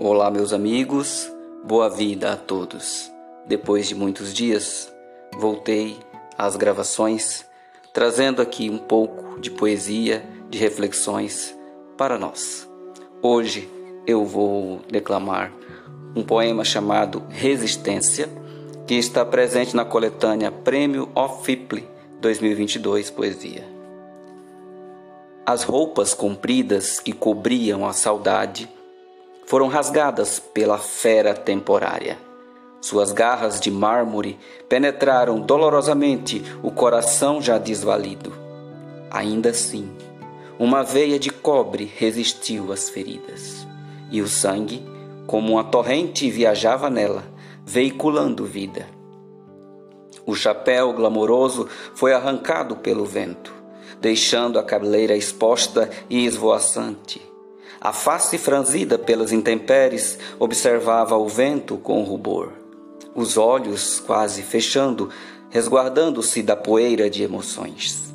Olá, meus amigos, boa vida a todos. Depois de muitos dias, voltei às gravações, trazendo aqui um pouco de poesia, de reflexões para nós. Hoje eu vou declamar um poema chamado Resistência, que está presente na coletânea Prêmio Fiple 2022 Poesia. As roupas compridas que cobriam a saudade foram rasgadas pela fera temporária. Suas garras de mármore penetraram dolorosamente o coração já desvalido. Ainda assim, uma veia de cobre resistiu às feridas, e o sangue, como uma torrente, viajava nela, veiculando vida. O chapéu glamouroso foi arrancado pelo vento, deixando a cabeleira exposta e esvoaçante. A face franzida pelas intempéries observava o vento com rubor. Os olhos quase fechando, resguardando-se da poeira de emoções.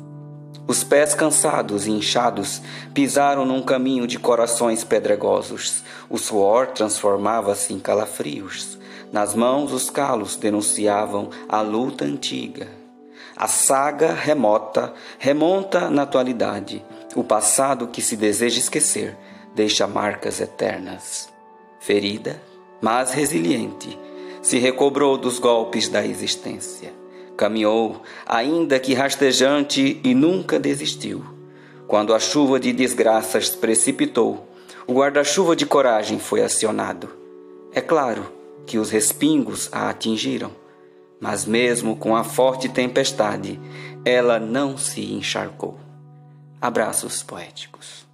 Os pés cansados e inchados pisaram num caminho de corações pedregosos. O suor transformava-se em calafrios. Nas mãos, os calos denunciavam a luta antiga. A saga remota remonta na atualidade, o passado que se deseja esquecer deixa marcas eternas. Ferida, mas resiliente, se recobrou dos golpes da existência. Caminhou, ainda que rastejante, e nunca desistiu. Quando a chuva de desgraças precipitou, o guarda-chuva de coragem foi acionado. É claro que os respingos a atingiram, mas mesmo com a forte tempestade, ela não se encharcou. Abraços poéticos.